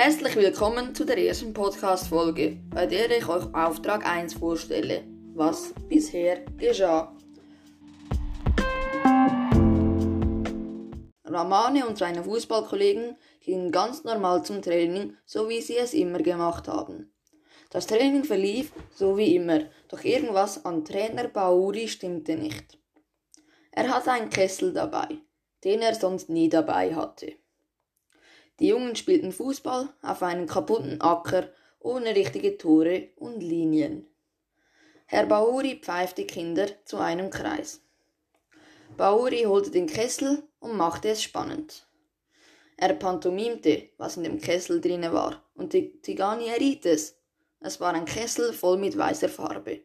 Herzlich willkommen zu der ersten Podcast-Folge, bei der ich euch Auftrag 1 vorstelle, was bisher geschah. Ramane und seine Fußballkollegen gingen ganz normal zum Training, so wie sie es immer gemacht haben. Das Training verlief so wie immer, doch irgendwas an Trainer Bauri stimmte nicht. Er hatte einen Kessel dabei, den er sonst nie dabei hatte. Die Jungen spielten Fußball auf einem kaputten Acker ohne richtige Tore und Linien. Herr Bauri pfeift die Kinder zu einem Kreis. Bauri holte den Kessel und machte es spannend. Er pantomimte, was in dem Kessel drinne war, und die Tigani erriet es. Es war ein Kessel voll mit weißer Farbe,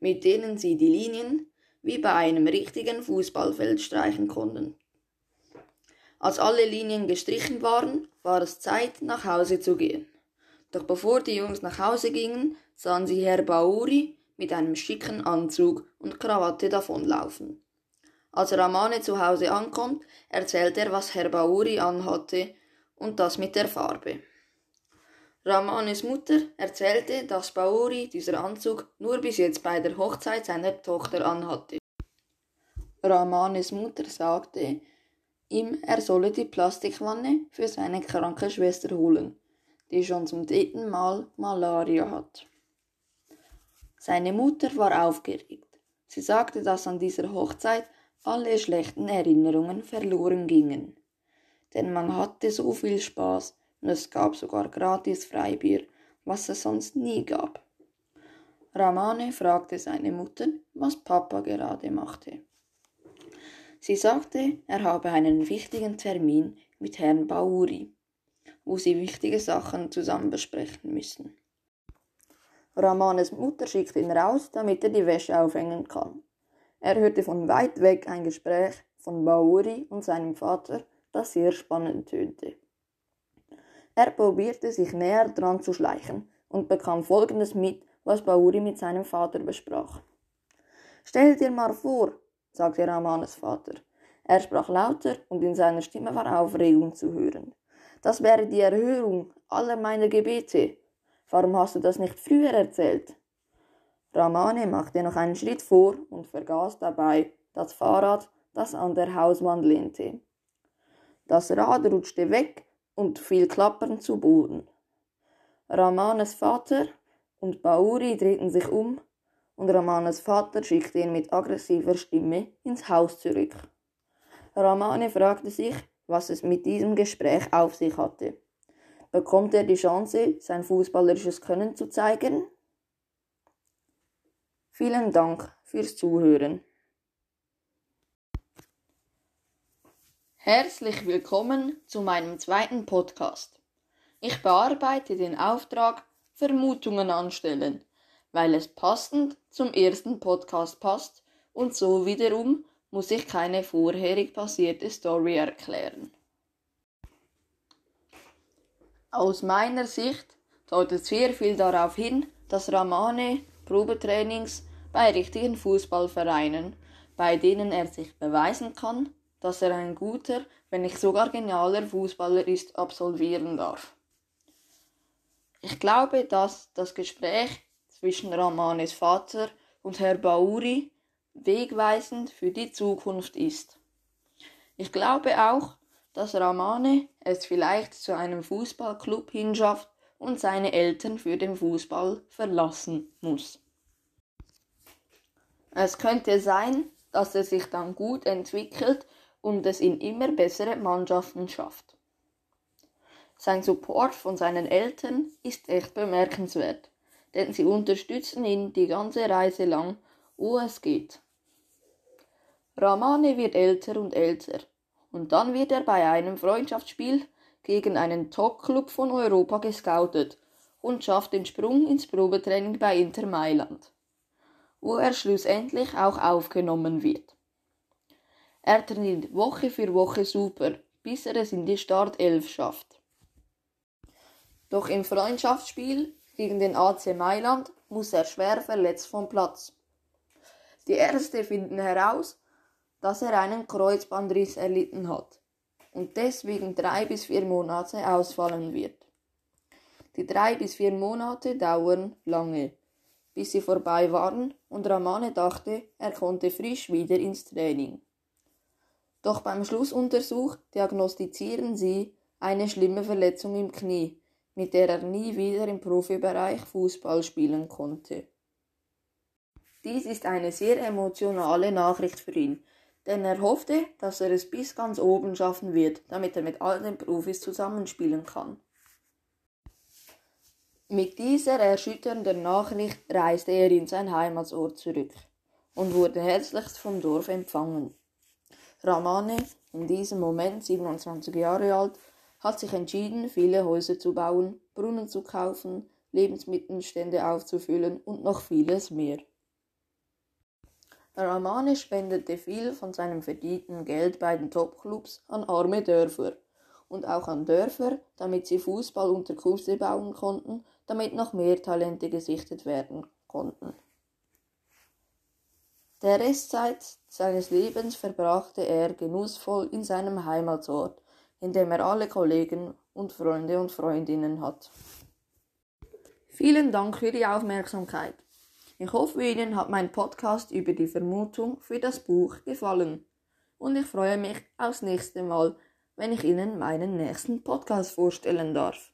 mit denen sie die Linien wie bei einem richtigen Fußballfeld streichen konnten. Als alle Linien gestrichen waren, war es Zeit, nach Hause zu gehen. Doch bevor die Jungs nach Hause gingen, sahen sie Herr Bauri mit einem schicken Anzug und Krawatte davonlaufen. Als Ramane zu Hause ankommt, erzählt er, was Herr Bauri anhatte und das mit der Farbe. Ramanes Mutter erzählte, dass Bauri dieser Anzug nur bis jetzt bei der Hochzeit seiner Tochter anhatte. Ramanes Mutter sagte, ihm, er solle die Plastikwanne für seine kranke Schwester holen, die schon zum dritten Mal Malaria hat. Seine Mutter war aufgeregt. Sie sagte, dass an dieser Hochzeit alle schlechten Erinnerungen verloren gingen. Denn man hatte so viel Spaß und es gab sogar gratis Freibier, was es sonst nie gab. Ramane fragte seine Mutter, was Papa gerade machte. Sie sagte, er habe einen wichtigen Termin mit Herrn Bauri, wo sie wichtige Sachen zusammen besprechen müssen. Ramanes Mutter schickt ihn raus, damit er die Wäsche aufhängen kann. Er hörte von weit weg ein Gespräch von Bauri und seinem Vater, das sehr spannend tönte. Er probierte sich näher dran zu schleichen und bekam Folgendes mit, was Bauri mit seinem Vater besprach. Stell dir mal vor, sagte Ramanes Vater. Er sprach lauter und in seiner Stimme war Aufregung zu hören. Das wäre die Erhörung aller meiner Gebete. Warum hast du das nicht früher erzählt? Ramane machte noch einen Schritt vor und vergaß dabei das Fahrrad, das an der Hauswand lehnte. Das Rad rutschte weg und fiel klappernd zu Boden. Ramanes Vater und Bauri drehten sich um und Ramanes Vater schickte ihn mit aggressiver Stimme ins Haus zurück. Ramane fragte sich, was es mit diesem Gespräch auf sich hatte. Bekommt er die Chance, sein fußballerisches Können zu zeigen? Vielen Dank fürs Zuhören. Herzlich willkommen zu meinem zweiten Podcast. Ich bearbeite den Auftrag Vermutungen anstellen weil es passend zum ersten Podcast passt und so wiederum muss ich keine vorherig passierte Story erklären. Aus meiner Sicht deutet sehr viel darauf hin, dass Ramane Probetrainings bei richtigen Fußballvereinen, bei denen er sich beweisen kann, dass er ein guter, wenn nicht sogar genialer Fußballer ist, absolvieren darf. Ich glaube, dass das Gespräch zwischen Ramanes Vater und Herr Bauri wegweisend für die Zukunft ist. Ich glaube auch, dass Ramane es vielleicht zu einem Fußballclub hinschafft und seine Eltern für den Fußball verlassen muss. Es könnte sein, dass er sich dann gut entwickelt und es in immer bessere Mannschaften schafft. Sein Support von seinen Eltern ist echt bemerkenswert denn sie unterstützen ihn die ganze Reise lang, wo es geht. Ramane wird älter und älter, und dann wird er bei einem Freundschaftsspiel gegen einen Top-Club von Europa gescoutet und schafft den Sprung ins Probetraining bei Inter Mailand, wo er schlussendlich auch aufgenommen wird. Er trainiert Woche für Woche super, bis er es in die Startelf schafft. Doch im Freundschaftsspiel gegen den AC Mailand muss er schwer verletzt vom Platz. Die Ärzte finden heraus, dass er einen Kreuzbandriss erlitten hat und deswegen drei bis vier Monate ausfallen wird. Die drei bis vier Monate dauern lange, bis sie vorbei waren und Ramane dachte, er konnte frisch wieder ins Training. Doch beim Schlussuntersuch diagnostizieren sie eine schlimme Verletzung im Knie, mit der er nie wieder im Profibereich Fußball spielen konnte. Dies ist eine sehr emotionale Nachricht für ihn, denn er hoffte, dass er es bis ganz oben schaffen wird, damit er mit all den Profis zusammenspielen kann. Mit dieser erschütternden Nachricht reiste er in sein Heimatsort zurück und wurde herzlichst vom Dorf empfangen. Ramane, in diesem Moment 27 Jahre alt, hat sich entschieden, viele Häuser zu bauen, Brunnen zu kaufen, Lebensmittelstände aufzufüllen und noch vieles mehr. Ramane spendete viel von seinem verdienten Geld bei den Topclubs an arme Dörfer und auch an Dörfer, damit sie Fußballunterkünfte bauen konnten, damit noch mehr Talente gesichtet werden konnten. Der Restzeit seines Lebens verbrachte er genussvoll in seinem Heimatsort, in dem er alle Kollegen und Freunde und Freundinnen hat. Vielen Dank für die Aufmerksamkeit. Ich hoffe, Ihnen hat mein Podcast über die Vermutung für das Buch gefallen. Und ich freue mich aufs nächste Mal, wenn ich Ihnen meinen nächsten Podcast vorstellen darf.